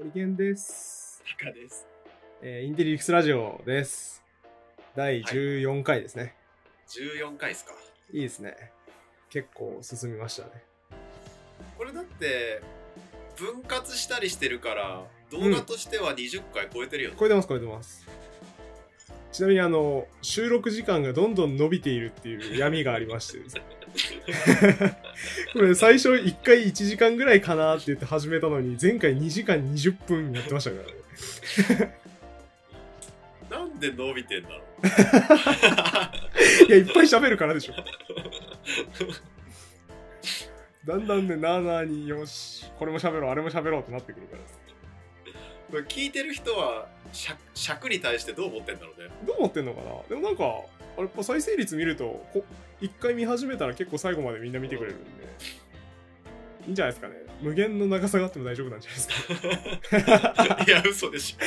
ホリケンです。タカです。えーインテリリクスラジオです。第14回ですね。14回ですか。い、いですね。結構進みましたね。これだって、分割したりしてるから、動画としては20回超えてるよね。超えてます、超えてます。ちなみにあの、収録時間がどんどん伸びているっていう闇がありましてね これ最初1回1時間ぐらいかなって言って始めたのに、前回2時間20分やってましたからね。なんで伸びてんだろう。いや、いっぱい喋るからでしょ。だんだんね、なーなーによし、これも喋ろう、あれも喋ろうってなってくるから。これ聞いてる人は尺、尺に対してどう思ってんだろうね。どう思ってんのかな？でもなんか、あれやっぱ再生率見ると、こ一回見始めたら結構最後までみんな見てくれるんで、いいんじゃないですかね。無限の長さがあっても大丈夫なんじゃないですか。いや、嘘でし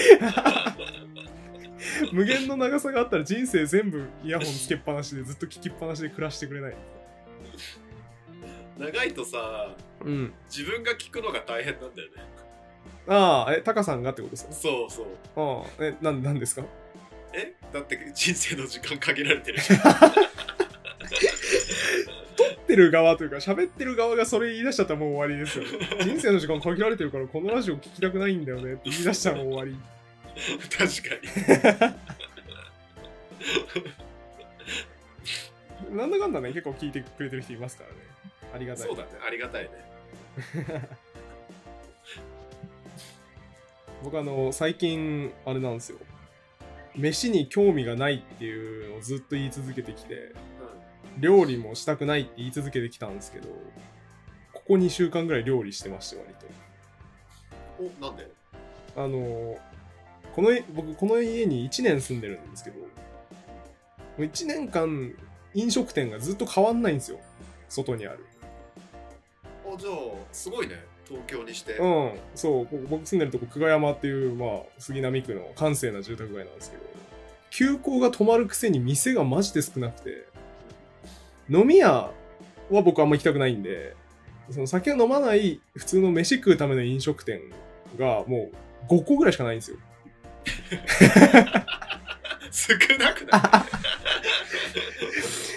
無限の長さがあったら人生全部イヤホンつけっぱなしでずっと聞きっぱなしで暮らしてくれない。ょ。長いとさ、うん。自分が聞くのが大変なんだよね。ああ、え、タカさんがってことですか？そうそう。ああ、え、なん、なんですか？え？だって人生の時間限られてるじゃん。撮ってる側というか喋ってる側がそれ言い出しちゃったらもう終わりですよね 人生の時間限られてるからこのラジオ聞きたくないんだよねって 言い出したらもう終わり確かに。なんだかんだね結構聞いてくれてる人いますからねありがたいそうだね。ありがたいね。僕あの最近あれなんですよ飯に興味がないっていうのをずっと言い続けてきて料理もしたくないって言い続けてきたんですけどここ2週間ぐらい料理してまして割と。お、なんで？あのこの家僕この家に1年住んでるんですけどもう1年間飲食店がずっと変わんないんですよ。外にある。あ、じゃあ、すごいね。東京にして。うん。そうここ僕住んでるとこ久我山っていうまあ杉並区の閑静な住宅街なんですけど休校が止まるくせに店がマジで少なくて飲み屋は僕あんま行きたくないんでその酒を飲まない普通の飯食うための飲食店がもう5個ぐらいしかないんですよ 少なくな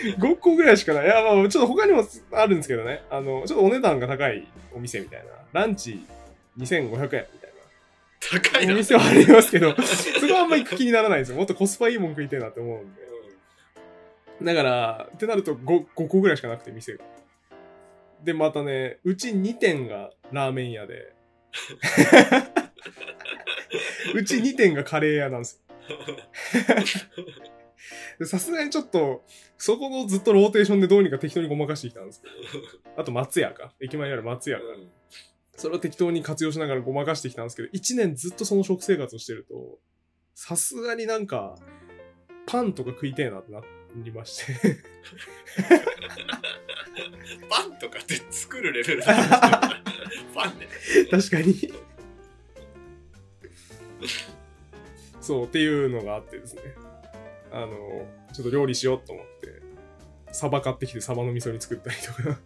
い？5個ぐらいしかない。いや、まあ、ちょっと他にもあるんですけどね。あの、ちょっとお値段が高いお店みたいな。ランチ2500円みたいな。高いな。お店はありますけど、そこはあんま行く気にならないんですよ。もっとコスパいいもん食いたいなって思うんで。だから、ってなると 5, 5個ぐらいしかなくて、店が。で、またね、うち2店がラーメン屋で、うち2店がカレー屋なんですよ。でさすがにちょっと、そこのずっとローテーションでどうにか適当にごまかしてきたんですけど、あと松屋か。駅前にある松屋か。うんそれを適当に活用しながらごまかしてきたんですけど、1年ずっとその食生活をしてると、さすがになんか、パンとか食いてえなってなりまして。パンとかって作るレベルだパンね。確かに。そう、っていうのがあってですね。あの、ちょっと料理しようと思って、サバ買ってきてサバの味噌煮作ったりとか。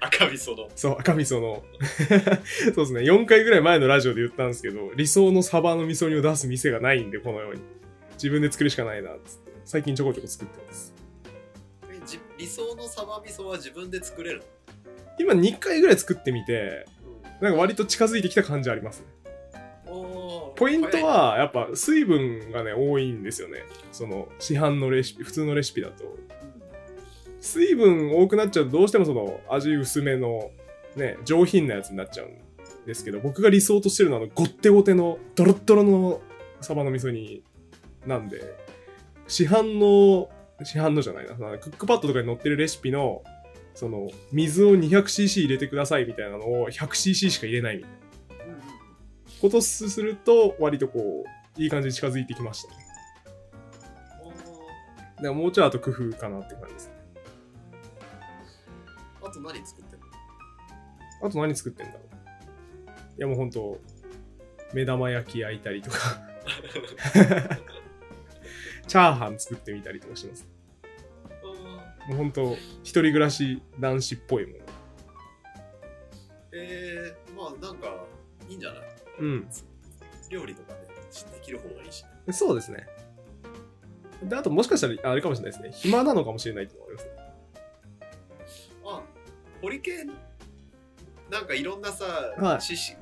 赤味噌の。そう、赤味噌の。そうですね。4回ぐらい前のラジオで言ったんですけど、理想のサバの味噌煮を出す店がないんで、このように。自分で作るしかないな、つって。最近ちょこちょこ作ってます。理想のサバ味噌は自分で作れるの？今2回ぐらい作ってみて、なんか割と近づいてきた感じありますね。ポイント、は、やっぱ水分がね、多いんですよね。その、市販のレシピ、普通のレシピだと。水分多くなっちゃうと、どうしてもその、味薄めの、ね、上品なやつになっちゃうんですけど、僕が理想としてるのは、あの、ごってごての、ドロッドロのサバの味噌煮なんで、市販の、市販のじゃないな、クックパッドとかに載ってるレシピの、その、水を 200cc 入れてくださいみたいなのを 100cc しか入れないみたいな。ことすると、割とこう、いい感じに近づいてきましたね。おーだからもうちょいあと工夫かなって感じです。あと何作ってんの？あと何作ってんだろういやもうほんと、目玉焼き焼いたりとか、チャーハン作ってみたりとかします。もうほんと、一人暮らし男子っぽいもの。えねまあなんかいいんじゃない？うん。料理とかねできる方がいいしそうですね。で、あともしかしたら、あれかもしれないですね。暇なのかもしれないってのがありますね。あホリケンなんかいろんなさ、はい知識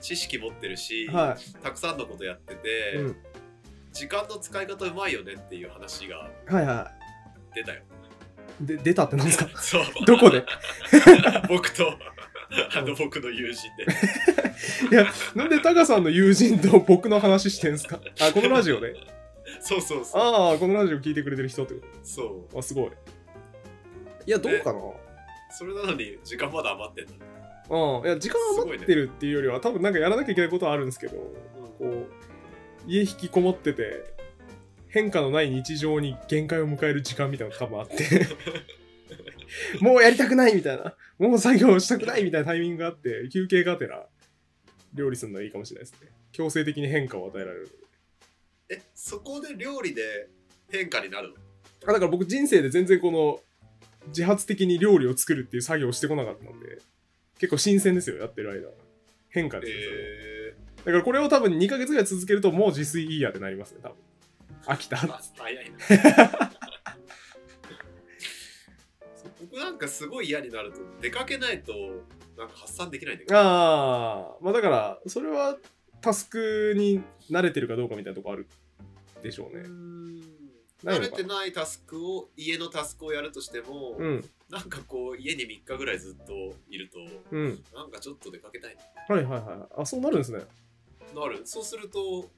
知識持ってるし、はたくさんのことやってて、い。うん。時間の使い方うまいよねっていう話がはいは出たよ。い。で、出たってなんですか？そう。どこで？僕とあの僕の友人で。いや、なんでタカさんの友人と僕の話してんすか？あ、このラジオで？そうそうそう。ああ、このラジオ聞いてくれてる人ってこそう。とあ、すごい。いや、どうかな？それなのに時間まだ余ってんの、うん。いや、時間余ってるっていうよりは、多分なんかやらなきゃいけないことはあるんですけど、こう、家引きこもってて、変化のない日常に限界を迎える時間みたいなのが多分あって、もうやりたくないみたいな、もう作業したくないみたいなタイミングがあって、休憩がてら料理するのはいいかもしれないですね。強制的に変化を与えられる。えそこで料理で変化になるの？あだから僕人生で全然この自発的に料理を作るっていう作業をしてこなかったので、結構新鮮ですよ、やってる間は。変化ですよ、えだからこれを多分2ヶ月ぐらい続けるともう自炊いいやってなりますね、多分。飽きた。早いな 僕なんかすごい嫌になると出かけないとなんか発散できないんだけどああ、まあだから、それはタスクに慣れてるかどうかみたいなとこあるでしょうね。慣れてないタスクを家のタスクをやるとしても、うん、なんかこう家に3日ぐらいずっといるとうん。なんかちょっと出かけたいはいはいはい。あ、そうなるんですね。なるそうすると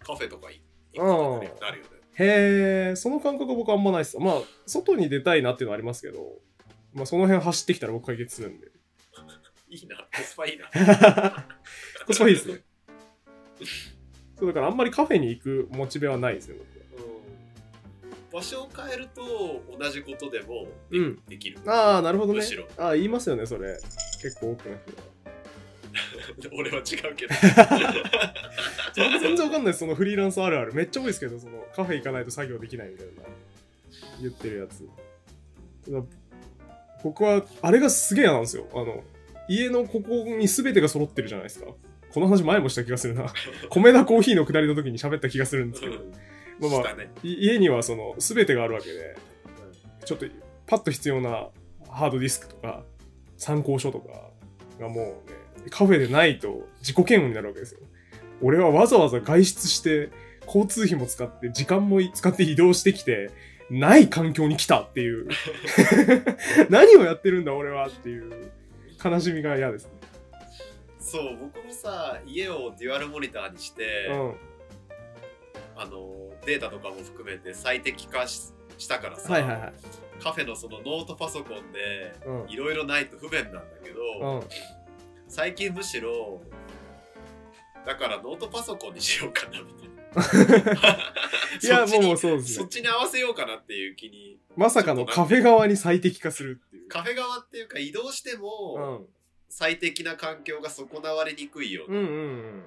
カフェとか行くことになるよねへえ、その感覚僕あんまないっす。まあ、外に出たいなっていうのはありますけど、まあその辺走ってきたら僕解決するんで。いいなコスパいいな コスパいいですね。そうだからあんまりカフェに行くモチベはないですね、うん場所を変えると同じことでもで,、うんできる僕。ああ、なるほどね。ああ、言いますよね、それ。結構多くな人が。俺は違うけど 全然わかんないです、そのフリーランスあるある。めっちゃ多いですけど、そのカフェ行かないと作業できないみたいな言ってるやつ。僕は、あれがすげえ嫌なんですよ。あの、家のここに全てが揃ってるじゃないですか。この話前もした気がするな。米田コーヒーの下りの時に喋った気がするんですけど、まあまあしたねい家にはその全てがあるわけで、ちょっとパッと必要なハードディスクとか、参考書とかがもうね、カフェでないと自己嫌悪になるわけですよ。俺はわざわざ外出して、交通費も使って、時間も使って移動してきて、ない環境に来たっていう。何をやってるんだ俺はっていう悲しみが嫌ですね。そう僕もさ家をデュアルモニターにして、うん。あのデータとかも含めて最適化ししたからさ、はいはいはい。カフェのそのノートパソコンでうん。いろいろないと不便なんだけど、うん。最近むしろだからノートパソコンにしようかなみたいな いや、もうそうですねそっ。ちに合わせようかなっていう気にまさかのカフェ側に最適化するっていう。カフェ側っていうか移動してうもん。最適な環境が損なわれにくいような、うんうんうん。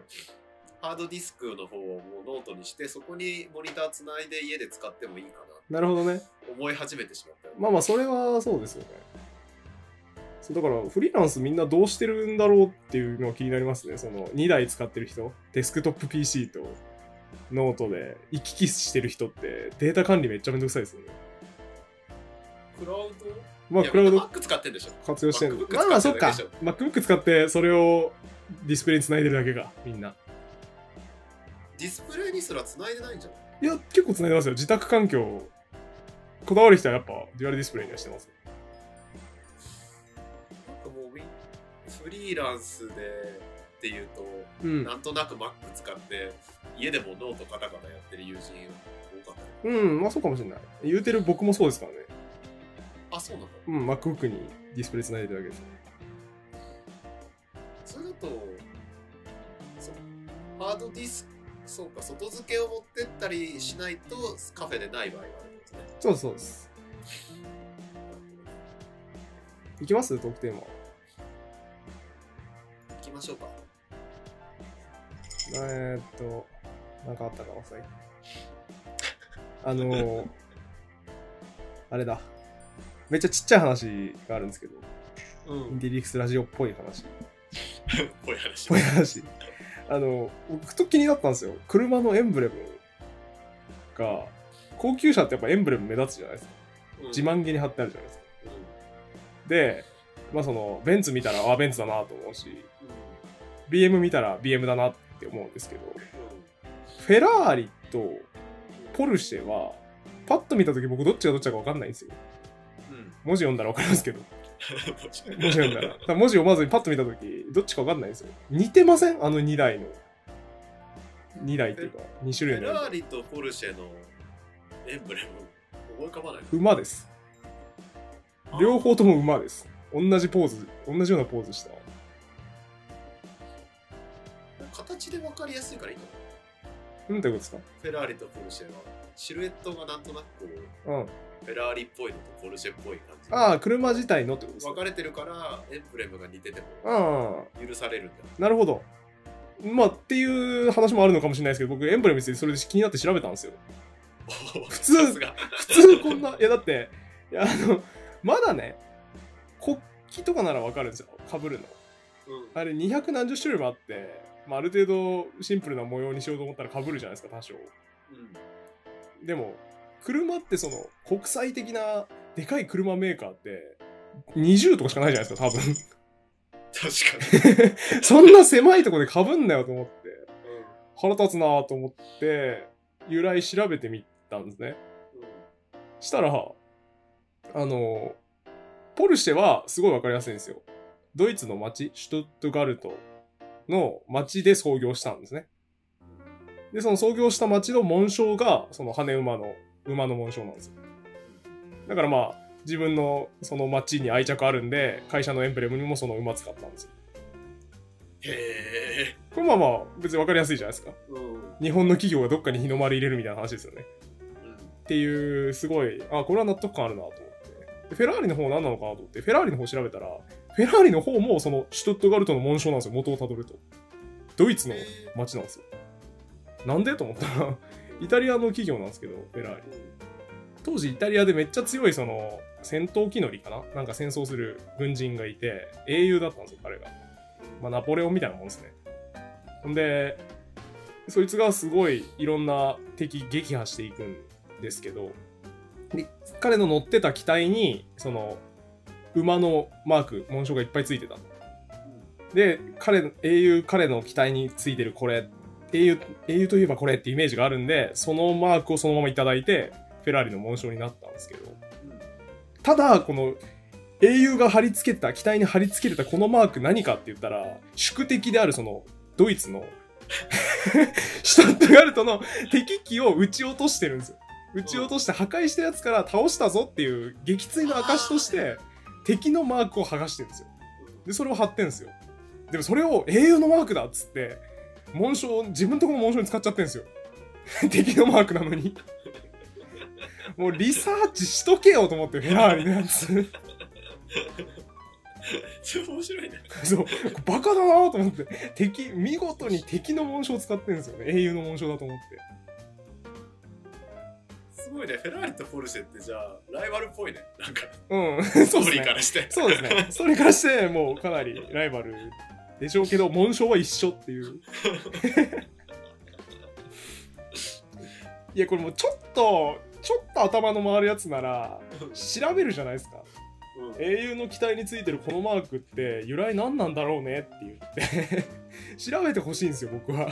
ハードディスクの方をもうノートにしてそこにモニターつないで家で使ってもいいかななるほどね。思い始めてしまったよまあまあ、それはそうですよね。そうだから、フリーランスみんなどうしてるんだろうっていうのが気になりますね。その、2台使ってる人、デスクトップ PC とノートで行き来してる人って、データ管理めっちゃめんどくさいですよね。クラウド？まあ、クラウド Mac 使ってんでしょ活用してるまあまあ、そっか。MacBook 使って、それをディスプレイにつないでるだけか、みんな。ディスプレイにすら繋いでないんじゃない？いや、結構つないでますよ。自宅環境、こだわる人はやっぱ、デュアルディスプレイにはしてます。なフリーランスでっていうと、うん。なんとなく Mac 使って家でもノートカタカタやってる友人多かったようん、まあそうかもしれない。言うてる僕もそうですからね。あそうなんだうん、MacBook にディスプレイつないでるだけです。それだとそうハードディスクそうか外付けを持ってったりしないとカフェでない場合があるんですねそうそうです。いきます？トークテーマ。行きましょうかえー、っと、なんかあったか？な、最近。あのー、あれだ。めっちゃちっちゃい話があるんですけど、うインテリックスラジオっぽい話。ぽい話ぽい話。あの、僕ふと気になったんですよ。車のエンブレムが、高級車ってやっぱエンブレム目立つじゃないですか。うん自慢げに貼ってあるじゃないですか。うんで、まあその、ベンツ見たら、あ、ベンツだなと思うし、うん BM 見たら BM だなって思うんですけど、フェラーリとポルシェは、パッと見た時僕どっちがどっちだか分かんないんですよ。うんうん文字読んだら分かりますけど。文字読んだら文字読まずにパッと見た時どっちか分かんないんですよ。似てません？あの2台の。2台っていうか、2種類のフェラーリとポルシェのエンブレム思い浮かばない馬です。両方とも馬です。同じポーズ、同じようなポーズした？形で分かりやすいからいいのうんどういうことですか？フェラーリとポルシェはシルエットがなんとなくこううん。フェラーリっぽいのとポルシェっぽい感じああ、車自体のってことですか？分かれてるからエンブレムが似ててもあ許されるんだなるほど。まあ、っていう話もあるのかもしれないですけど、僕、エンブレムについてそれで気になって調べたんですよ。普通普通こんな、いやだって、いやあの、まだね、国旗とかならわかるんですよ。被るの。うんあれ200何十種類もあって、まあ、ある程度シンプルな模様にしようと思ったら被るじゃないですか、多少。うんでも、車ってその、国際的なでかい車メーカーって、20とかしかないじゃないですか、多分。確かに、そんな狭いとこで被んなよと思って、う腹立つなと思って、由来調べてみたんですね。んうんしたら、あの、ポルシェはすごいわかりやすいんですよ。ドイツの町、シュトゥットガルトの町で創業したんですね。で、その創業した町の紋章が、その羽馬の、馬の紋章なんですよ。だからまあ、自分のその町に愛着あるんで、会社のエンブレムにもその馬使ったんですよ。へえ、これまあまあ、別にわかりやすいじゃないですか。うんうん日本の企業がどっかに日の丸入れるみたいな話ですよね。っていう、すごい、あ、これは納得感あるなと思って。フェラーリの方何なのかなと思って、フェラーリの方調べたら、フェラーリの方もそのシュトットガルトの紋章なんですよ、元をたどると。ドイツの街なんですよ。なんでと思ったら、イタリアの企業なんですけど、フェラーリ。当時イタリアでめっちゃ強いその戦闘機乗りかな？なんか戦争する軍人がいて、英雄だったんですよ、彼が。まあ、ナポレオンみたいなもんですね。ほんで、そいつがすごいいろんな敵撃破していくんですけど、で彼の乗ってた機体に、その、馬のマーク、紋章がいっぱいついてた。で、彼、英雄、彼の機体についてるこれ、英雄、英雄といえばこれってイメージがあるんで、そのマークをそのままいただいて、フェラーリの紋章になったんですけど、ただ、この、英雄が貼り付けた、機体に貼り付けてたこのマーク何かって言ったら、宿敵であるその、ドイツの、シュタットガルトの敵機を撃ち落としてるんですよ。撃ち落として破壊したやつから倒したぞっていう撃墜の証として、敵のマークを剥がしてるんですよ。で、それを貼ってんですよ。でもそれを英雄のマークだっつって、紋章、自分のとこの紋章に使っちゃってんですよ。敵のマークなのに。もうリサーチしとけよと思って、フェラーリのやつ。それ面白いね。そう、バカだなと思って。敵、見事に敵の紋章を使ってるんですよね。英雄の紋章だと思って。すごいね。フェラーリとポルシェってじゃあ、ライバルっぽいね。なんか、うん、そうですね。リーからして。そうですね。それからして、もうかなりライバルでしょうけど、紋章は一緒っていう。いや、これもうちょっと、ちょっと頭の回るやつなら、調べるじゃないですか。うん英雄の機体についてるこのマークって由来何なんだろうねって言って調べてほしいんですよ僕は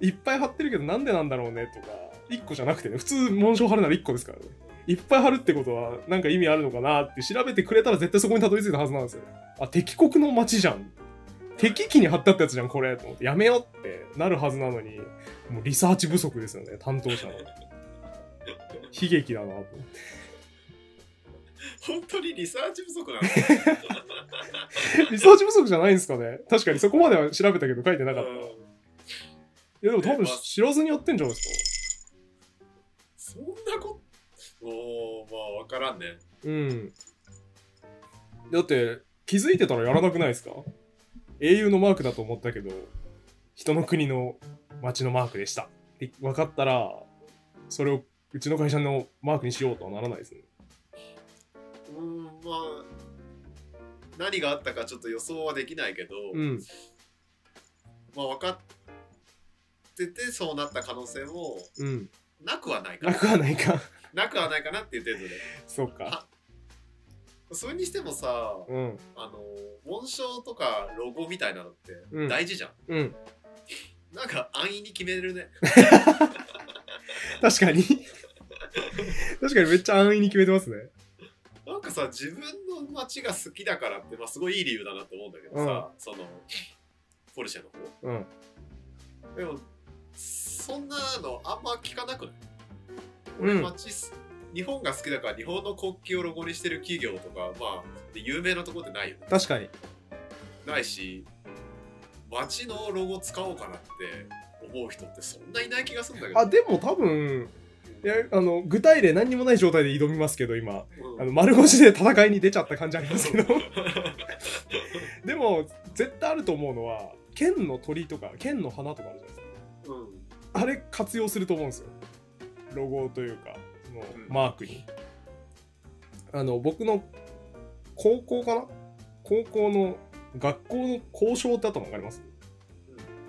いっぱい貼ってるけどなんでなんだろうねとか1個じゃなくてね普通紋章貼るなら1個ですからね。いっぱい貼るってことはなんか意味あるのかなって調べてくれたら絶対そこにたどり着いたはずなんですよあ敵国の街じゃん。敵機に貼ってあったやつじゃんこれと思って。やめようってなるはずなのにもうリサーチ不足ですよね担当者の悲劇だなと。思って本当にリサーチ不足なの？リサーチ不足じゃないんですかね。確かにそこまでは調べたけど書いてなかった。いやでも多分知らずにやってんじゃないですそおー、まあ、わからんね。か。うん。だって気づいてたらやらなくないですか？英雄のマークだと思ったけど、人の国の街のマークでした。って分かったら、それをうちの会社のマークにしようとはならないですね。うん、まあ、何があったかちょっと予想はできないけど、うん。まあ分かっててそうなった可能性もうん。なくはないかななくはないか。なくはないかなっていう程度でそうか。それにしてもさうん。あの紋章とかロゴみたいなのってうん大事じゃん、うん。なんか安易に決めるね 確かに。確かにめっちゃ安易に決めてますね。なんかさ自分の街が好きだからって、まあ、すごいいい理由だなって思うんだけどさ、そのポルシェの方うん。でもそんなのあんま聞かなくない？俺うん。街す、日本が好きだから日本の国旗をロゴにしてる企業とかまあで有名なとこってないよね確かに。ないし街のロゴ使おうかなって思う人ってそんないない気がするんだけどあ、でも多分、いや、あの、具体例何にもない状態で挑みますけど、今。うんあの、丸腰で戦いに出ちゃった感じありますけど。でも、絶対あると思うのは、剣の鳥とか、剣の花とかあるじゃないですか。うんあれ活用すると思うんですよ。ロゴというか、そのうんマークに。あの、僕の高校かな？高校の学校の校章ってあったの分かります？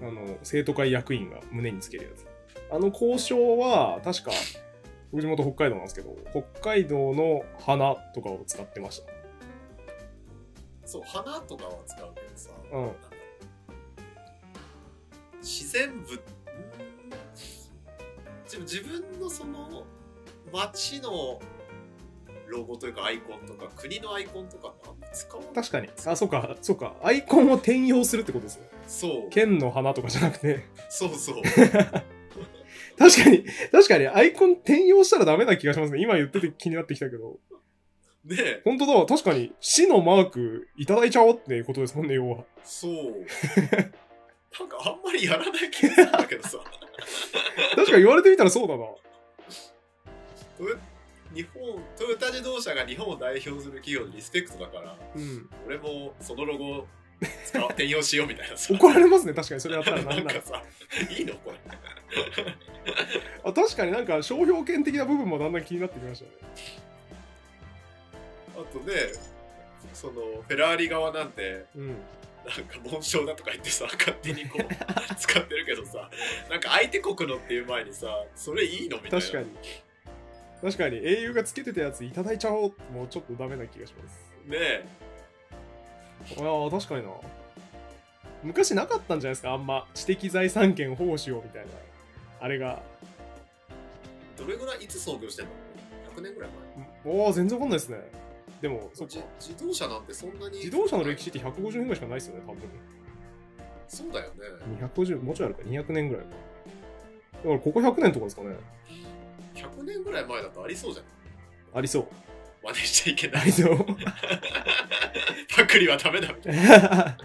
あの、生徒会役員が胸につけるやつ。あの校章は、確か、僕地元北海道なんですけど、北海道の花とかを使ってました。そう花とかは使うけどさ、うん自然物自分自分のその街のロゴというかアイコンとか国のアイコンとかってあんま使わない確かに。あ、そうか、そうか。アイコンを転用するってことですね。そう剣の花とかじゃなくて。そうそう 確かに、確かに、アイコン転用したらダメな気がしますね。今言ってて気になってきたけど。ねえ本当だ、確かに、死のマークいただいちゃおうってことですもんね、要は。そう なんかあんまりやらない気がするんだけどさ 確かに言われてみたらそうだな。日本トヨタ自動車が日本を代表する企業のリスペクトだからうん。俺もそのロゴ転用しようみたいなさ怒られますね、確かに、それやったらななら。なんんかさいいのこれ あ確かになんか商標権的な部分もだんだん気になってきましたね。あとねそのフェラーリ側なんてうん。なんか紋章だとか言ってさ 勝手にこう 使ってるけどさなんか相手国のっていう前にさそれいいのみたいな確かに。確かに、英雄がつけてたやついただいちゃおうもうちょっとダメな気がします。ねえああ、確かにな。昔なかったんじゃないですか、あんま。知的財産権保護しようみたいな。あれが。どれぐらいいつ創業してんの ?100 年ぐらいおお、全然わかんないですね。でも、そ前っかじ。自動車なんてそんなに自動車の歴史って150年ぐらいしかないですよね、多分。そうだよね250、もうちょいあるか、200年ぐらいか。だから、ここ100年とかですかね。100年ぐらい前だとありそうじゃんありそう。真似しちゃいけないありそう。パクリはダメだみたいな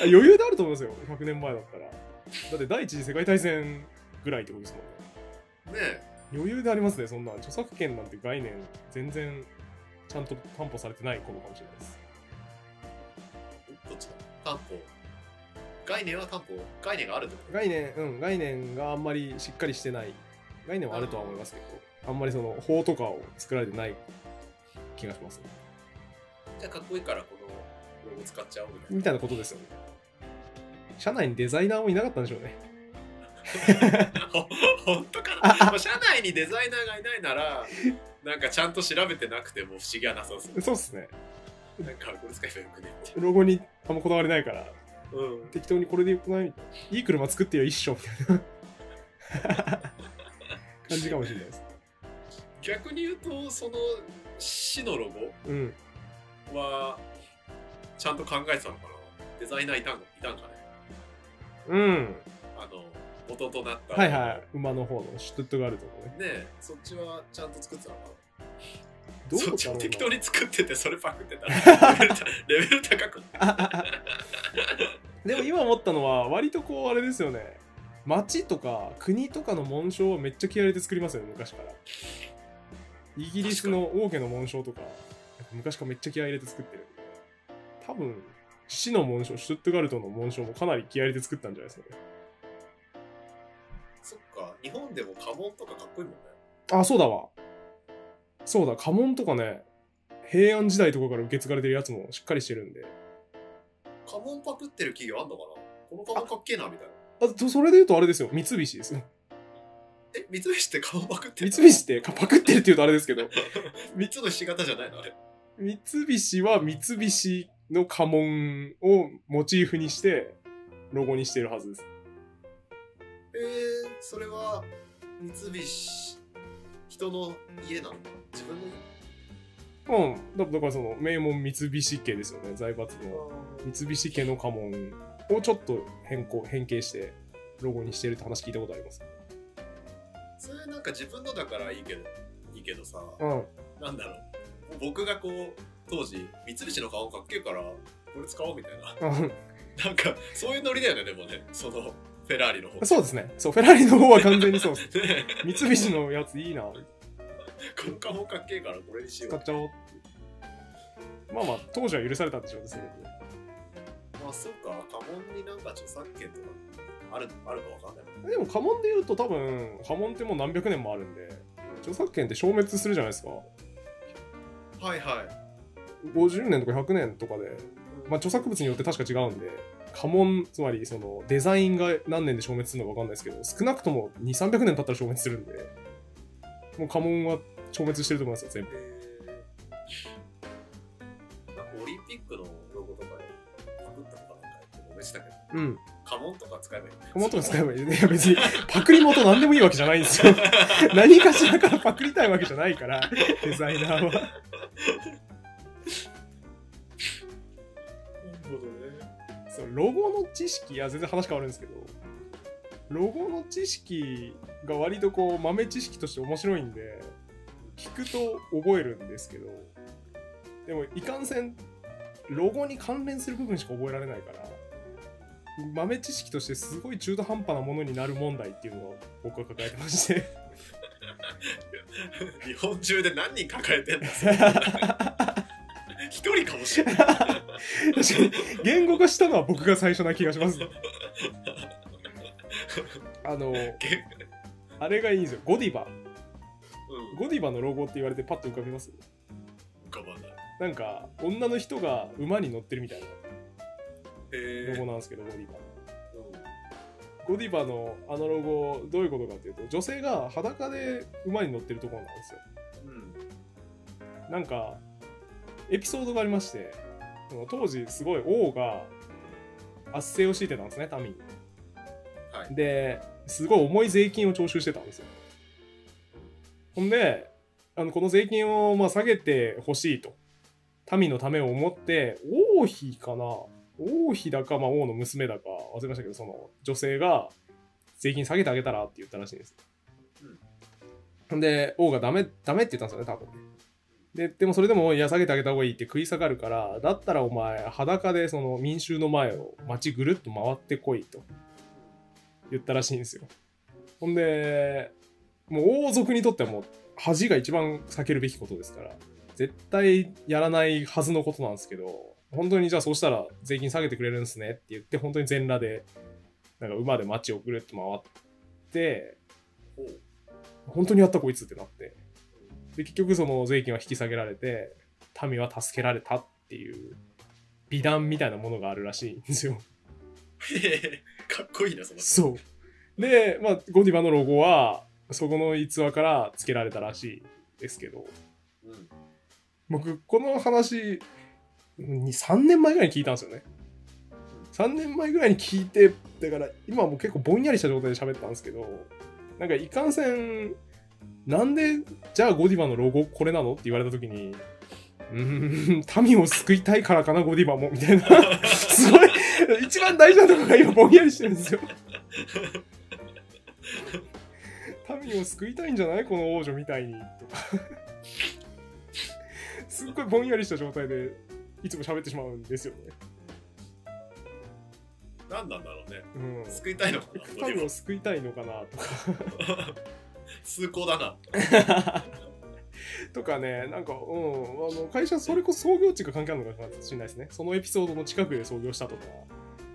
余裕であると思いますよ、100年前だったら。だって、第一次世界大戦ぐらいってことですもんね。ね余裕でありますね、そんな。著作権なんて概念、全然、ちゃんと担保されてない頃かもしれないです。えどっちだ担保概念は担保概念があるってこ概念、うん、概念があんまりしっかりしてない。概念はあるとは思いますけど、あんまりその法とかを作られてない気がしますね。とじゃあかっこいいからこのロゴ使っちゃおうみたいみたいなことですよね。社内にデザイナーもいなかったんでしょうね。本当かな、まあ、社内にデザイナーがいないならなんかちゃんと調べてなくても不思議はなさそうそうっすね。なんかこれ使えばよくねってロゴにあんまこだわりないから、うん適当にこれでよくないいな。いい車作ってよ、一緒みたいな感じかもしれないです。逆に言うとその市のロゴうん。はちゃんと考えてたのかなデザイナーいたんいたんかねうん。あの元となった。はいはい。馬の方のシュトゥットガルトのね。ねえそっちはちゃんと作ってたのかどうな。そっちだろうなも適当に作っててそれパクってた。ら レベル高く。でも今思ったのは割とこうあれですよね。町とか国とかの紋章はめっちゃ気合い入れて作りますよね昔から。イギリスの王家の紋章とか昔からめっちゃ気合い入れて作ってる。多分市の紋章シュトゥットガルトの紋章もかなり気合い入れて作ったんじゃないですかね日本でも家紋とかかっこいいもんねあそうだわそうだ家紋とかね平安時代とかから受け継がれてるやつもしっかりしてるんで。家紋パクってる企業あんのかな？この家紋かっけえなみたいな。あと、それで言うとあれですよ。三菱ですよ。え、三菱って家紋パクって三る菱ってかパクってるって言うとあれですけど、三つのひし形じゃないのあれ。三菱は三菱の家紋をモチーフにして、ロゴにしてるはずです。えー、それは三菱、人の家なのか？な自分の家？うん。だだからその、名門三菱家ですよね。財閥の三菱家の家紋をちょっと変更、変形して、ロゴにしてるって話聞いたことあります？それなんか自分のだからいいけど、いいけどさ、うん。なんだろう。僕がこう、当時、三菱の顔かっけえから、これ使おうみたいな。うんなんか、そういうノリだよね、でもね。その、フェラーリの方。そうですね。そう、フェラーリの方は完全にそうです。ね三菱のやついいな。この顔かっけえからこれにしよう。使っちゃおうって。まあまあ、当時は許されたんでしょうね、それで。まあ、そうか。家紋になんか著作権とかあるあるかわかんないもんね。でも家紋で言うと多分家紋ってもう何百年もあるんで著作権って消滅するじゃないですかはいはい。50年とか100年とかで、まあ、著作物によって確か違うんで家紋つまりそのデザインが何年で消滅するのか分かんないですけど少なくとも2300年経ったら消滅するんでもう家紋は消滅してると思いますよ全部。なんかオリンピックのロゴとかでパクったのかなんか言って揉めてたけど、うん。家紋とか使えばいいね。家紋とか使えばいい。いや別にパクリ元何でもいいわけじゃないんですよ。何かしらからパクりたいわけじゃないからデザイナーはロゴの知識いや全然話変わるんですけどロゴの知識が割とこう豆知識として面白いんで聞くと覚えるんですけどでもいかんせんロゴに関連する部分しか覚えられないから豆知識としてすごい中途半端なものになる問題っていうのを僕は抱えてまして 日本中で何人抱えてんだ 一人かもしれない。確かに。言語化したのは僕が最初な気がしますあのげあれがいいんですよ。ゴディバ。うん、ゴディバのロゴって言われてパッと浮かびます？浮かばない。なんか女の人が馬に乗ってるみたいな。ロゴなんですけど、ゴディバ。ゴディバのあのロゴどういうことかっていうと女性が裸で馬に乗ってるところなんですよ。うん。なんかエピソードがありましてその当時すごい王が圧政を強いてたんですね民。にはい。ですごい重い税金を徴収してたんですよ。ほんであのこの税金をまあ下げてほしいと。民のためを思って王妃かな？王妃だか、まあ、王の娘だか忘れましたけどその女性が税金下げてあげたらって言ったらしいんですよ、ほん。で王がダメダメって言ったんですよね多分ねででもそれでもいや下げてあげた方がいいって食い下がるからだったらお前裸でその民衆の前を街ぐるっと回ってこいと言ったらしいんですよ。ほんでもう王族にとってはもう恥が一番避けるべきことですから絶対やらないはずのことなんですけど本当にじゃあそうしたら税金下げてくれるんですねって言って本当に全裸でなんか馬で街をぐるっと回って本当にやったこいつってなって。で結局その税金は引き下げられて民は助けられたっていう美談みたいなものがあるらしいんですよ かっこいいな、その。そう。で、まあ、ゴディバのロゴは、そこの逸話から付けられたらしいですけど、うん。僕、この話、に3年前ぐらいに聞いたんですよね。3年前ぐらいに聞いて、だから、今はもう結構ぼんやりした状態で喋ったんですけど、なんか、いかんせん、なんで、じゃあゴディバのロゴこれなの？って言われた時に、うーん、民を救いたいからかな、ゴディバも、みたいな。すごい、一番大事なところが今ぼんやりしてるんですよ。民を救いたいんじゃない？この王女みたいに。とか。すっごいぼんやりした状態で、いつも喋ってしまうんですよね。何なんだろうね。うん。救いたいのかな民を救いたいのかなとか。崇高だな。とかね、なんか、うん、あの会社、それこそ創業地が関係あるのかもしれないですね。そのエピソードの近くで創業したとか、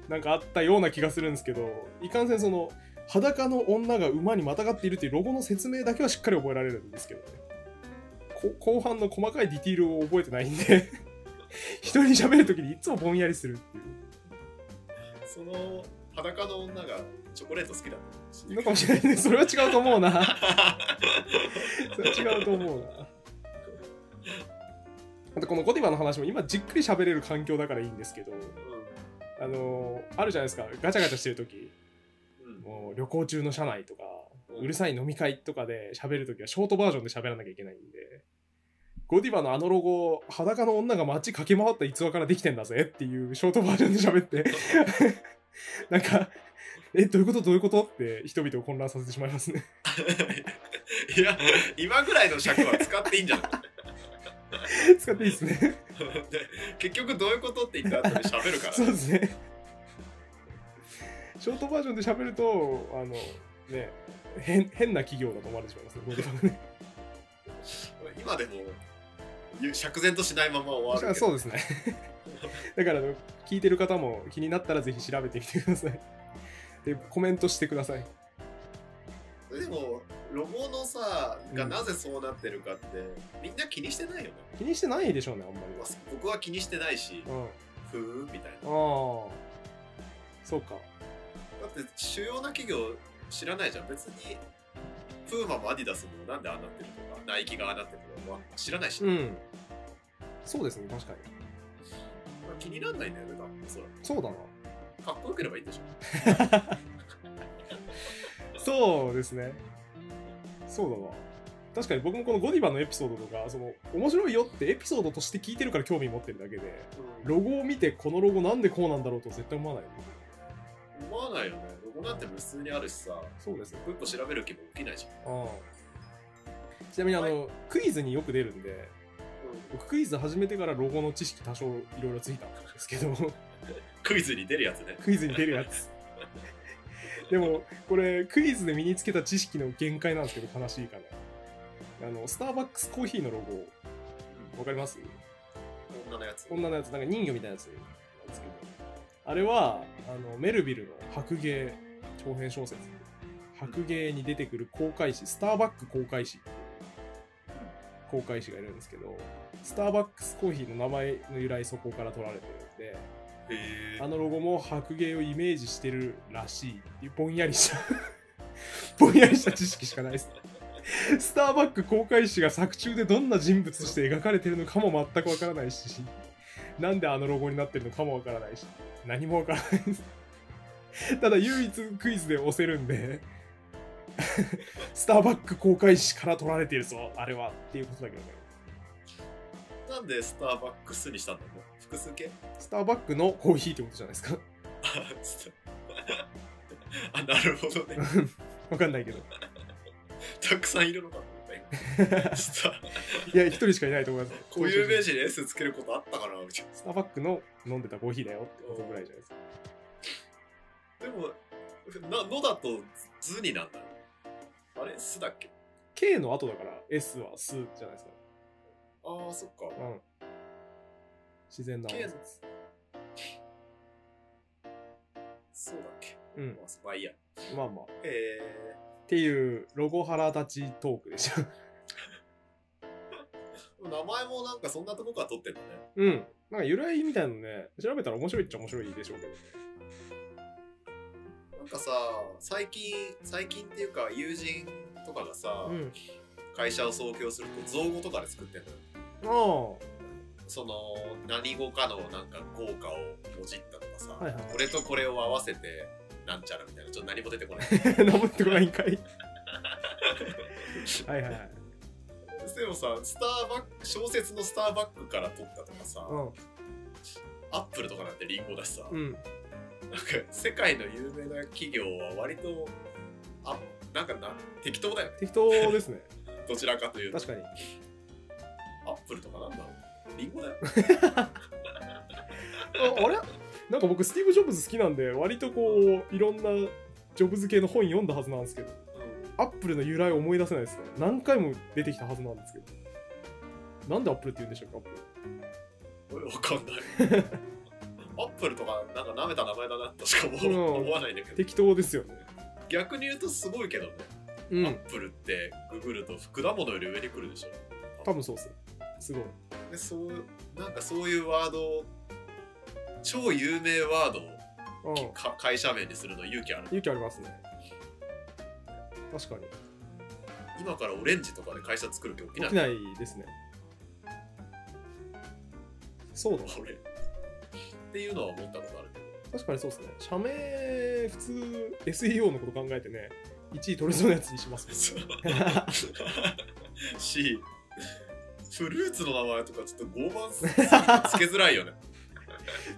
なんかあったような気がするんですけど、いかんせんその、裸の女が馬にまたがっているっていうロゴの説明だけはしっかり覚えられるんですけどね。こ後半の細かいディティールを覚えてないんで 人に喋るときにいつもぼんやりするっていうその裸の女がチョコレート好きだったのかもしれないね。それは違うと思うな。それは違うと思うな。あとこのゴディバの話も今じっくり喋れる環境だからいいんですけどあのーあるじゃないですか。ガチャガチャしてる時。うん。うんもう旅行中の車内とかうるさい飲み会とかで喋るときはショートバージョンで喋らなきゃいけないんで、ゴディバのあのロゴ、裸の女が街駆け回った逸話からできてんだぜっていうショートバージョンで喋って、なんか、え、どういうこと？どういうこと？って人々を混乱させてしまいますね。いや今ぐらいの尺は使っていいんじゃない 使っていいですね。で結局どういうことって言った後に喋るからそうですね。ショートバージョンで喋ると、あの、ね、変変な企業だと思われてしまいますね。今でも釈然としないまま終わるそうですね。だから、聞いてる方も気になったらぜひ調べてみてください。で、コメントしてください。でもロゴのさがうんなぜそうなってるかって、みんな気にしてないよね、気にしてないでしょうね、あんまり。まあ僕は気にしてないしうん。あふーんみたいなあ。そうか。だって主要な企業知らないじゃん別にプーマもアディダスもなんでああなってるとかナイキがああなってるとかは知らないし、まうん。そうですね、確かに。あ気にならないんだよね多分それそうだな。かっこよければいいんでしょ そうですね。そうだな。確かに僕もこのゴディバのエピソードとか、その、面白いよってエピソードとして聞いてるから興味持ってるだけで、ロゴを見てこのロゴなんでこうなんだろうと絶対思わない。思わないよねロゴなんて無数にあるしさそうですね。一個一個調べる気も起きないじゃん、ああちなみにあの、クイズによく出るんで、僕クイズ始めてからロゴの知識多少いろいろついたんですけど、クイズに出るやつね。クイズに出るやつ。でも、これ、クイズで身につけた知識の限界なんですけど、悲しいかな。あの、スターバックスコーヒーのロゴ、わかります？女のやつ。女のやつ、なんか人魚みたいなやつなんですけど、あれは、あの、メルビルの白芸長編小説、白芸に出てくる航海士、スターバック航海士航海士がいるんですけど、スターバックスコーヒーの名前の由来そこから取られてるんで、へあのロゴも白芸をイメージしてるらしいっていうぼんやりしたぼんやりした知識しかないです。スターバック公開誌が作中でどんな人物として描かれてるのかも全くわからないし、なんであのロゴになってるのかもわからないし、何もわからないです。ただ唯一クイズで押せるんで、スターバック公開誌から取られてるぞ、あれはっていうことだけどね。なんでスターバックスにしたんだろう複数形？スターバックのコーヒーってことじゃないですか。あなるほどね わかんないけど。たくさんいるのかと思った今 スタいや、一人しかいないと思います。固有名詞に S つけることあったかなみたいスターバックの飲んでたコーヒーだよってことぐらいじゃないですか。なでもなのだと図になんだあれすだっけ？K の後だから S はスじゃないですか。ああそっかうん。自然な合わせです。そうだっけ？うん。まあいいやまあまあ。っえていうロゴ腹立ちトークでした。ー、名前もなんかそんなとこから取ってんだねうん。なんか由来みたいなのね、調べたら面白いっちゃ面白いでしょうけどね。なんかさ最近最近っていうか友人とかがさ、うん。会社を創業すると造語とかで作ってんのよあその何語かのなんか効果をもじったとかさ、はいはいこれとこれを合わせてなんちゃらみたいなちょっと何も出てこないあ。名前ってこないんかい。はいはいはい。でもさスターバック小説のスターバックから取ったとかさ、アップルとかなんてリンゴだしさ、うん。うん。なんか世界の有名な企業は割とあなんかな適当だよね。適当ですね。どちらかというと。確かに。アップルとかなんだろう。リンゴだよ。ああれ？なんか僕スティーブ・ジョブズ好きなんで割とこういろんなジョブズ系の本読んだはずなんですけどアップルの由来を思い出せないですね。何回も出てきたはずなんですけど。なんでアップルって言うんでしょうかアップル？うんわかんない アップルとかなんか舐めた名前だなとしか思,、うん。思わないんだけど。適当ですよね。逆に言うとすごいけどね、うアップルってググると果物より上に来るでしょ。多分そうっすすごい。でそうなんかそういうワード超有名ワードをうん。か会社名にするの勇気ある。勇気ありますね。確かに。今からオレンジとかで会社作る気起きない？起きないですね。そうだ。俺っていうのは思ったことあるけど。確かにそうですね。社名普通 SEO のこと考えてね1位取れそうなやつにしますもんそう。しフルーツの名前とかちょっと傲慢す つけづらいよね。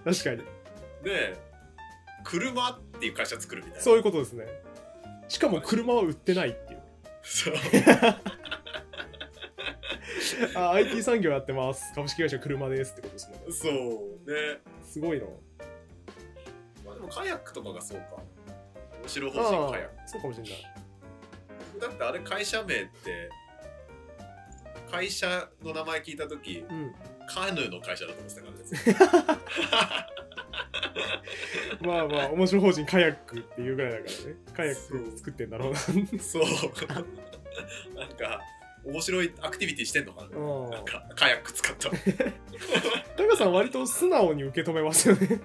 確かに。で車っていう会社作るみたいな。そういうことですね。しかも車は売ってないっていう。そう あ IT 産業やってます。株式会社車ですってことですね。そうね。すごいのまあでもカヤックとかがそうか。面白法あ人カヤッあそうかもしれない。クだってあれ会社名って会社の名前聞いた時うん。カヌーの会社だと思ってたからね まあまあ面白法人カヤックっていうぐらいだからね。カヤック作ってんだろうな。そう。なんか面白いアクティビティしてんのかな？うん。なんかカヤック使っただ タカさん割と素直に受け止めますよね。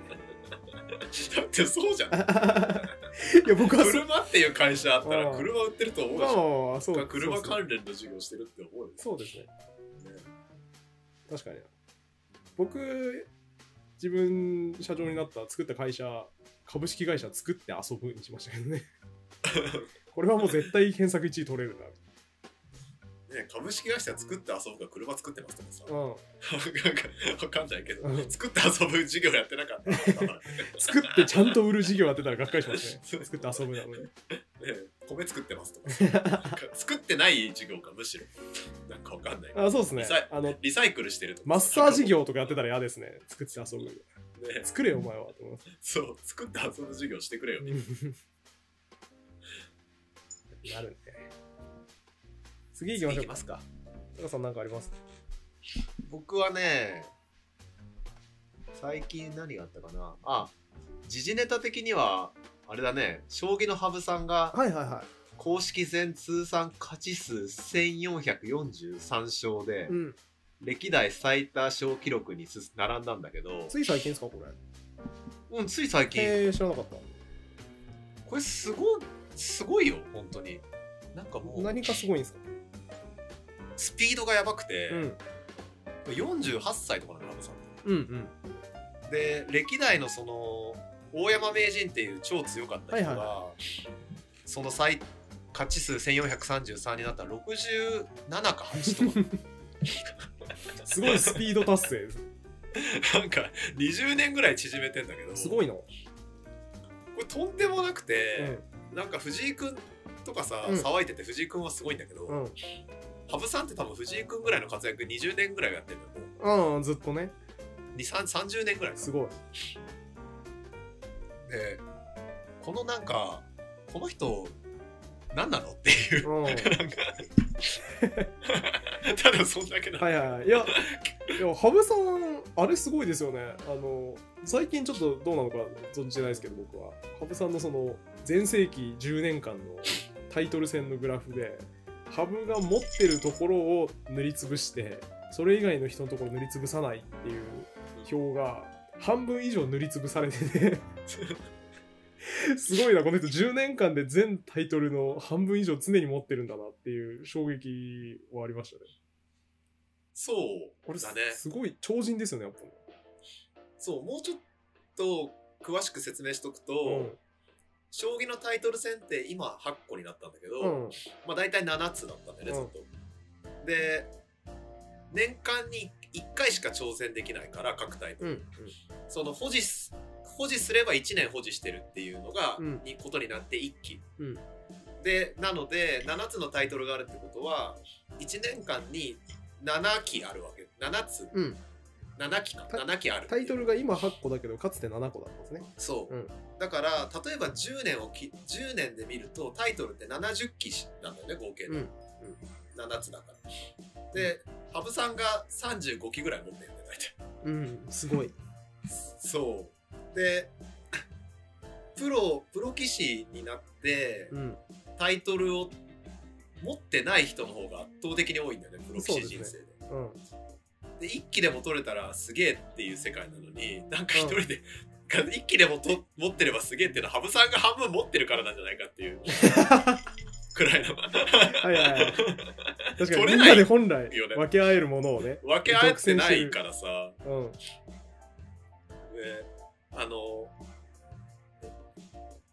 ってそうじゃん。いや僕は車っていう会社あったらうん。車売ってると思うでまあしょまあまあそう車関連の授業してるって思うよそうですね。ね確かに。僕自分社長になった作った会社株式会社作って遊ぶにしましたけどね。これはもう絶対検索1位取れるね株式会社作って遊ぶか車作ってますとかさ。なうん。なんかわかんないけどうん。作って遊ぶ授業やってなかった 作ってちゃんと売る事業やってたらがっかりしますね。作って遊ぶなのにね。米作ってますとか作ってない授業かむしろ。なんかわかんない。あそうですね。リサイあのリサイクルしてるとか。マッサージ業とかやってたら嫌ですね。作って遊ぶ。ね作れよお前はと思そう作って遊ぶ授業してくれよな。るね次行きましょうか。すか。タカさんなんかあります？僕はね最近何があったかな。あ時事ネタ的にはあれだね。将棋の羽生さんがはいはいは公式戦通算勝ち数1443勝で、いうん。歴代最多勝記録にす並んだんだけど、つい最近ですかこれ？うん、つい最近、へえ知らなかった。これすごいすごいよ本当に。なんかもう。何かすごいんですか？スピードがやばくて、うん。48歳とかなの羽生さんうんうん。で歴代のその大山名人っていう超強かった人が、はいその最勝ち数1433になったら67か8とか。すごいスピード達成。なんか20年ぐらい縮めてんだけど。すごいの。これとんでもなくうて、ん。なんか藤井君とかさ、うん。騒いでて藤井君はすごいんだけど、うん羽生さんって多分藤井君ぐらいの活躍20年ぐらいやってるう。んずっとね。2 3 30年ぐらいすごい。でこのなんかこの人何なのっていう。うん。は いなんか。ただそんだけなの。はいはいい。やいや羽生さんあれすごいですよね。あの最近ちょっとどうなのか存じてないですけど僕は。羽生さんのその全盛期10年間のタイトル戦のグラフで羽生が持ってるところを塗りつぶしてそれ以外の人のところ塗りつぶさないっていう表が半分以上塗りつぶされててすごいなこの人10年間で全タイトルの半分以上常に持ってるんだなっていう衝撃はありましたね。そうこれだねすごい超人ですよねやっぱ。そうもうちょっと詳しく説明しとくと、うん将棋のタイトル戦って今8個になったんだけど、うん。まあ大体7つだったんだよね、うん。ずっと。で年間に1回しか挑戦できないから各タイトル、うんその保持す保持すれば1年保持してるっていうのが、うん。にことになって1期、うん。でなので7つのタイトルがあるってことは1年間に7期あるわけ。7つ。うん7期か。タ7期ある。タイトルが今8個だけどかつて7個だったんですね。そう、うん。だから例えば10年をき10年で見るとタイトルって70期なんだよね合計で、うん。7つだから。で羽生さんが35期ぐらい持ってるんだよ大体。うん。すごい。そう。でプロプロ棋士になってうん。タイトルを持ってない人の方が圧倒的に多いんだよねプロ棋士人生で。うん。で一機でも取れたらすげえっていう世界なのになんか一人で、一機でもと持ってればすげえっていうのは羽生さんが半分持ってるからなんじゃないかっていう くらいのはいはいはい。確かに取れないみんなで本来分け合えるものをね。分け合えてないからさ、うん。ね、あの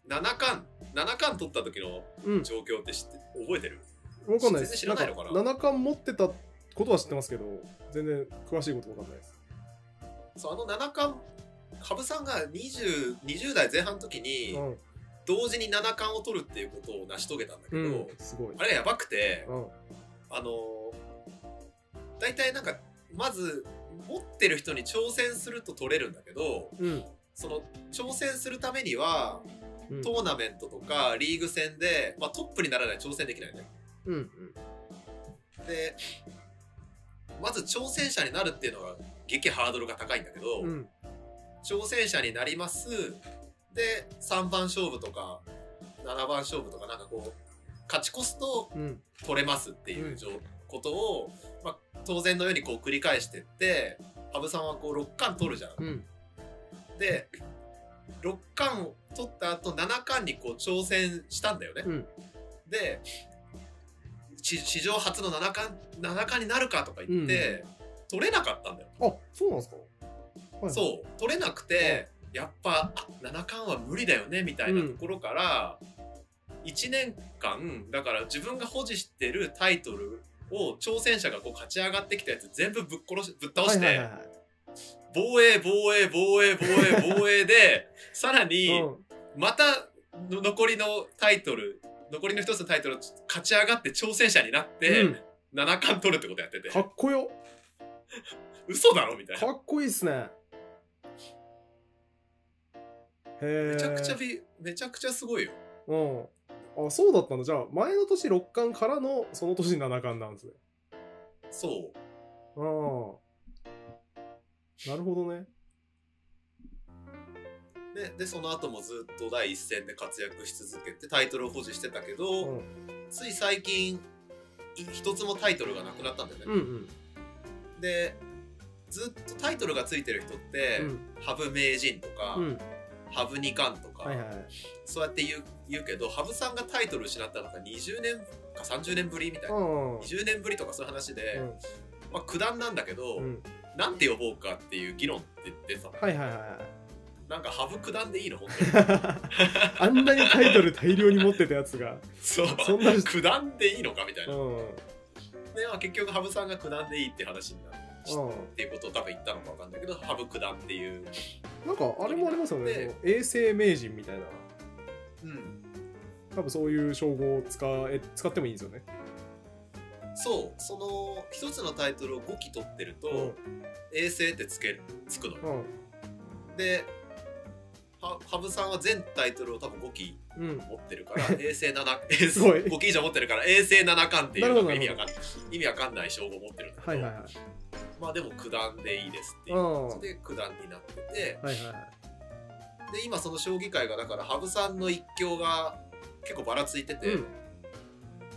七冠七冠取った時のうん。状況って知って覚えてる？わかんないです。全然知らないのかな？七冠持ってたことは知ってますけど、全然詳しいことわかんないです。そうあの七冠羽生さんが 20, 20代前半の時にうん。同時に七冠を取るっていうことを成し遂げたんだけど、うん。すごい。あれがやばくてうん。あの大体なんかまず持ってる人に挑戦すると取れるんだけどうん。その挑戦するためにはうん。トーナメントとかリーグ戦で、まあ、トップにならないと挑戦できないね。うん。うん。でまず挑戦者になるっていうのが激ハードルが高いんだけど、うん。挑戦者になりますで3番勝負とか7番勝負とかなんかこう勝ち越すとうん。取れますっていう状ことを、まあ、当然のようにこう繰り返してって羽生さんはこう6冠取るじゃん。うん。で6冠を取った後7冠にこう挑戦したんだよね。うん。でし史上初の七冠七冠になるかとか言って、取れなかったんだよ。あ、そうなんですか？はい。そう。取れなくて、やっぱあ七冠は無理だよねみたいなところから、1年間だから自分が保持してるタイトルを挑戦者がこう勝ち上がってきたやつ全部ぶっ殺しぶっ倒して、はいはいはいはい。防衛防衛防衛防衛防衛でさらにうん。またの残りのタイトル残りの一つのタイトル勝ち上がって挑戦者になって、うん。七冠取るってことやってて。かっこよ。嘘だろみたいな。かっこいいっすね。へえめちゃくちゃびめちゃくちゃすごいよ。うん。あそうだったんだじゃあ前の年六冠からのその年七冠なんですね。そう。ああなるほどねででその後もずっと第一線で活躍し続けてタイトルを保持してたけうど、ん。つい最近い一つもタイトルがなくなったんだよね、うんうん。でずっとタイトルがついてる人って、うん。羽生名人とか、うん。羽生二冠とか、はいはいはい。そうやって言う言うけど羽生さんがタイトル失ったのが20年か30年ぶりみたいな、うん20年ぶりとかそういう話で、まあ、九段なんだけど、うんうん。なんて呼ぼうかっていう議論って出てたの。はいはいはいはいなんか羽生九段でいいの本当に。あんなにタイトル大量に持ってたやつが。そう。そんな。九段でいいのかみたいな、うん。で、まあ、結局羽生さんが九段でいいって話になるうん。っていうことを多分言ったのか分かんないけど羽生九段っていう、なんかあれもありますよね永世名人みたいな。うん、多分そういう称号を使え使ってもいいんですよね。そう。その一つのタイトルを5期取ってると、衛星ってつけるつくの。ようん。では羽生さんは全タイトルを多分5期うん。持ってるから 衛星7衛星すごい。5期以上持ってるから衛星七冠っていうなるほどなんか意味わかん意味わかんない称号を持ってるんだけど、はいはいはい。まあでも九段でいいですっていう。うん。感じで九段になってて。はいはいはい。で今その将棋界がだから羽生さんの一強が結構ばらついてて、うん。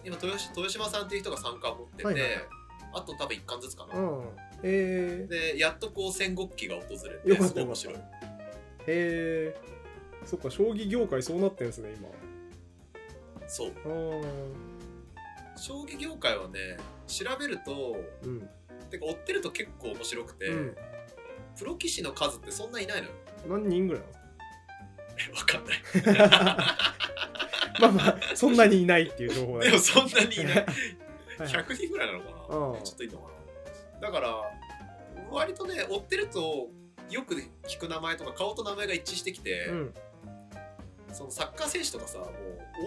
今豊し豊島さんっていう人が三冠持ってて、はいはいあと多分一冠ずつかな、うん。えでやっとこう戦国期が訪れてすごい面白い。ー、へえそっか将棋業界そうなってんですね今。そう。うん将棋業界はね調べるとうん。てか追ってると結構面白くて、うん。プロ棋士の数ってそんないないのよ。何人ぐらいなんですわかんない。か まあまあそんなにいないっていう情報だけでもそんなにいない。はい100人ぐらいなのかな、うんちょっといいのかな？だから割とね追ってるとよく聞く名前とか顔と名前が一致してきて、うん。そのサッカー選手とかさもう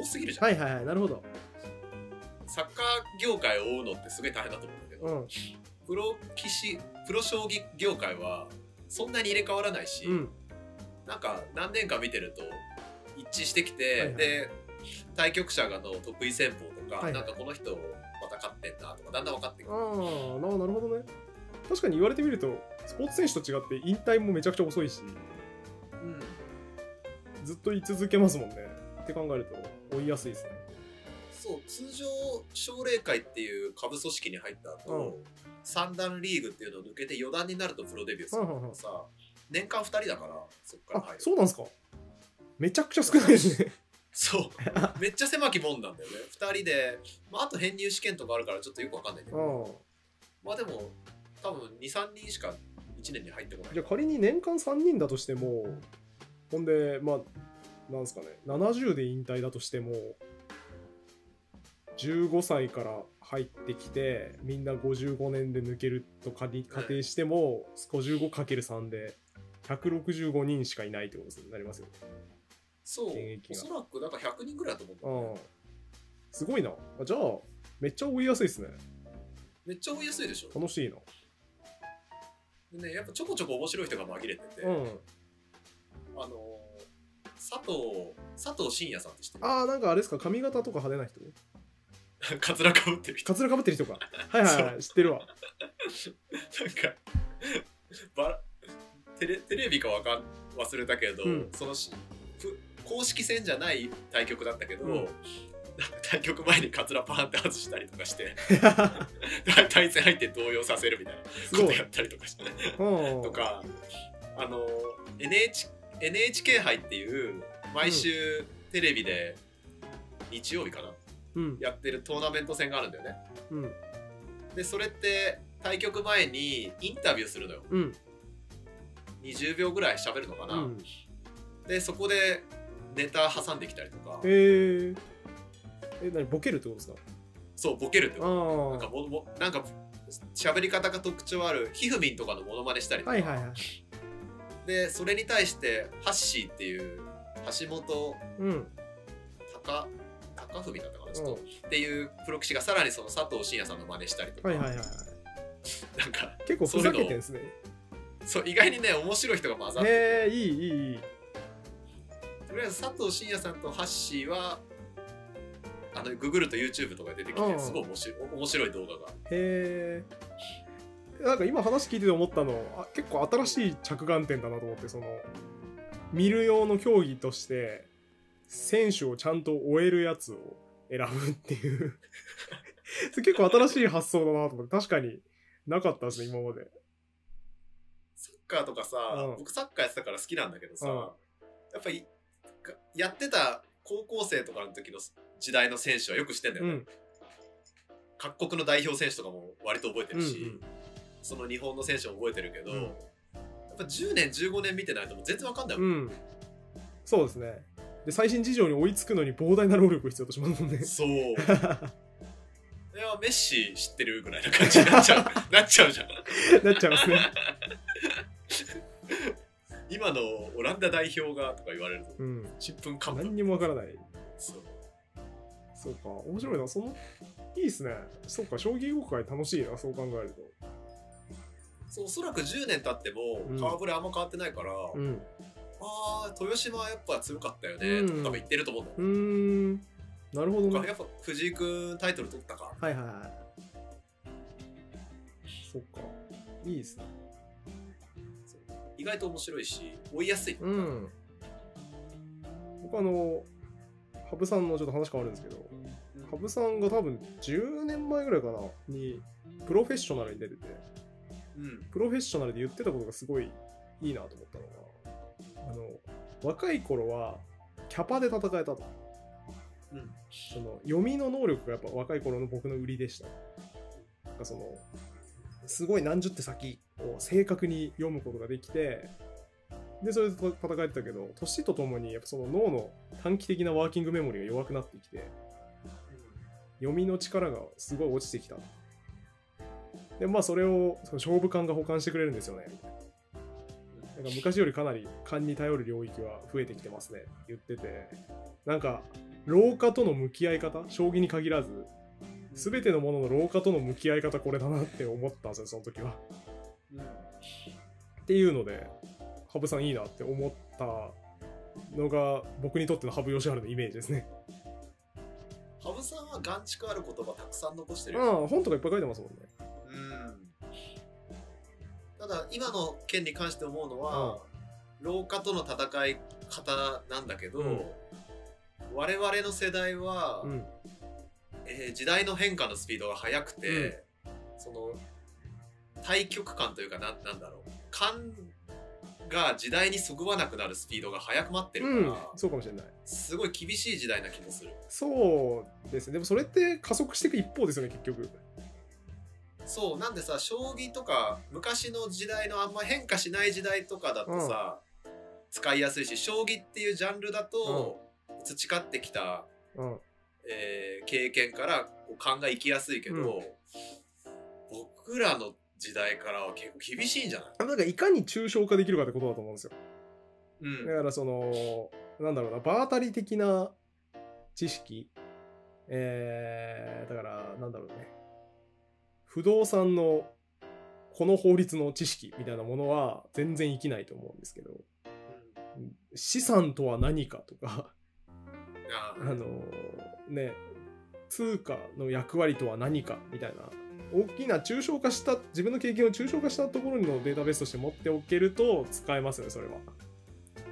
多すぎるじゃん、はいはいはいなるほど。サッカー業界を追うのってすごい大変だと思うんだけど、うん。プロ棋士プロ将棋業界はそんなに入れ替わらないし、うん。なんか何年か見てると一致してきて、はいはい。で対局者がの得意戦法とか、はいはい。なんかこの人また勝ってんなとかだんだん分かってくる、ああななるほどね。確かに言われてみるとスポーツ選手と違って引退もめちゃくちゃ遅いしうんずっと居続けますもんね。って考えると追いやすいですね。そう通常奨励会っていう下部組織に入った後、3段リーグっていうのを抜けて4段になるとプロデビューするはいはいはいさ年間2人だからそっからあ入る。そうなんですか？めちゃくちゃ少ないですね。そう。めっちゃ狭きもんなんだよね。2人で、まあ、あと編入試験とかあるからちょっとよくわかんないけうどん。まあでも多分23人しか1年に入ってこないじゃあ仮に年間3人だとしてもほんでまあなんですかね70で引退だとしても15歳から入ってきてみんな55年で抜けると仮仮定しても 55×3 で165人しかいないってことになりますよね。そうおそらくだから100人ぐらいだと思うねうん。すごいな。あじゃあめっちゃ追いやすいですね。めっちゃ追いやすいでしょ楽しいな。でねやっぱちょこちょこ面白い人が紛れてて、うん。あのー佐藤佐藤真也さんって知ってる？ああなんかあれですか？髪型とか派手な人？カツラかぶってる人。カツラかぶってる人か。はいはいはい知ってるわ。なんかバラテレテレビかわかん忘れたけど、うん。そのしふ公式戦じゃない対局だったけど、うん。対局前にカツラパーンって外したりとかして 対戦相手動揺させるみたいなことや。ったりとかしてうんとかあの NH NHK 杯っていう毎週テレビで日曜日かなうん。やってるトーナメント戦があるんだよねうん。でそれって対局前にインタビューするのようん。20秒ぐらい喋るのかな、うん。でそこでネタ挟んできたりとかえー。え、何ボケるってことですか？そうボケるってことなんかあももなんか喋り方が特徴あるひふみんとかのモノマネしたりとあ。か、はいはいはい。でそれに対してハッシーっていう橋本うん。高高文だったかなちょっと、うんっていうプロ棋士がさらにその佐藤真也さんの真似したりとか、はいはいはいはい。なんか結構ふざけてんですね。そう意外にね面白い人が混ざってへえ、いいいいいい。とりあえず佐藤真也さんとハッシーはあのググると YouTube とか出てきうん。てすごい面白い面白い動画が。へえ。なんか今話聞いてて思ったのあ結構新しい着眼点だなと思ってその見る用の競技として選手をちゃんと終えるやつを選ぶっていう。結構新しい発想だなと思って確かになかったですね今まで。サッカーとかさ、うん。僕サッカーやってたから好きなんだけどさ、うん。やっぱりやってた高校生とかの時の時代の選手はよく知ってんだよね、うん。各国の代表選手とかも割と覚えてうんうるし、ん。その日本の選手も覚えてるけど、うん。やっぱ10年15年見てないともう全然わかんないもん、うん。そうですね。で最新事情に追いつくのに膨大な労力を必要としますもんね。そう。いやメッシ知ってるぐらいな感じになっちゃう。なっちゃうじゃん。なっちゃいますね今のオランダ代表がとか言われるとうん。ちんぷんかん。ぷ何んにもわからない。そう。そうか面白いな。そのいいっすね。そうか将棋業界楽しいなそう考えると。そうおそらく10年経ってもうん。顔ぶれあんま変わってないから、うん。ああ豊島はやっぱ強かったよね、うん。とか多分言ってると思うんだなるほどね。やっぱ藤井君タイトル取ったか。はいはいはい。そっか。いいですね意外と面白いし追いやすい、うん。僕あの羽生さんのちょっと話変わるんですけど羽生さんが多分10年前ぐらいかなにプロフェッショナルに出ててうん。プロフェッショナルで言ってたことがすごいいいなと思ったのがあの若い頃はキャパで戦えたと。うん。その読みの能力がやっぱ若い頃の僕の売りでした。そのすごい何十手先を正確に読むことができてでそれで戦えてたけど年とともにやっぱその脳の短期的なワーキングメモリが弱くなってきて読みの力がすごい落ちてきた。でまあそれをその勝負感が補完してくれるんですよね。ななんか昔よりかなり勘に頼る領域は増えてきてますね。言ってて。なんか老化との向き合い方将棋に限らず全てのものの老化との向き合い方これだなって思ったんですよその時は。っていうので羽生さんいいなって思ったのが僕にとっての羽生善治のイメージですね。羽生さんは眼蓄ある言葉たくさん残してるあよ、あ本とかいっぱい書いてますもんね。うん。ただ今の件に関して思うのは、老化との戦い方なんだけど、うん。我々の世代は、うんえー時代の変化のスピードが速くて、その対極感というかななんだろう感が時代にそぐわなくなるスピードが速く待ってるから、うん、そうかもしれない。すごい厳しい時代な気もするそうですね。でもそれって加速していく一方ですよね、結局。そうなんでさ将棋とか昔の時代のあんま変化しない時代とかだとさ、使いやすいし将棋っていうジャンルだと、培ってきた、うん。えー経験から勘がいきやすいけど、うん。僕らの時代からは結構厳しいんじゃない？なんかいかに抽象化できるかってことだと思うんですよ。うん。だからその、なんだろうな、場当たり的な知識、えー、だから、なんだろうね、不動産のこの法律の知識みたいなものは全然生きないと思うんですけど、資産とは何かとか、ああのね、通貨の役割とは何かみたいな、大きな抽象化した、自分の経験を抽象化したところのデータベースとして持っておけると使えますよね、それは。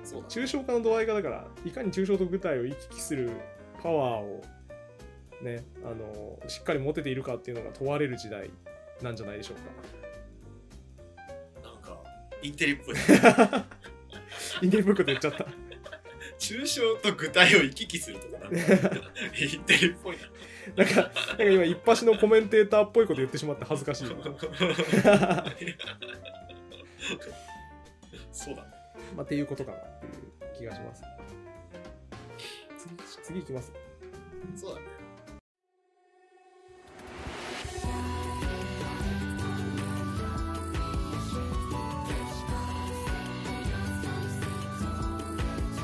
そう抽象化の度合いがだからいかに抽象と具体を行き来するパワーをねあのしっかり持てているかっていうのが問われる時代なんじゃないでしょうなんかインテリっぽい。か インテリブックで言っちゃった抽象と具体を行き来するとかなんかインテリっぽいな。なんかなんか今一発のコメンテーターっぽいこと言ってしまって恥ずかしいそうだね。まあっていうことかなっていう気がします。次次いきます。そうだね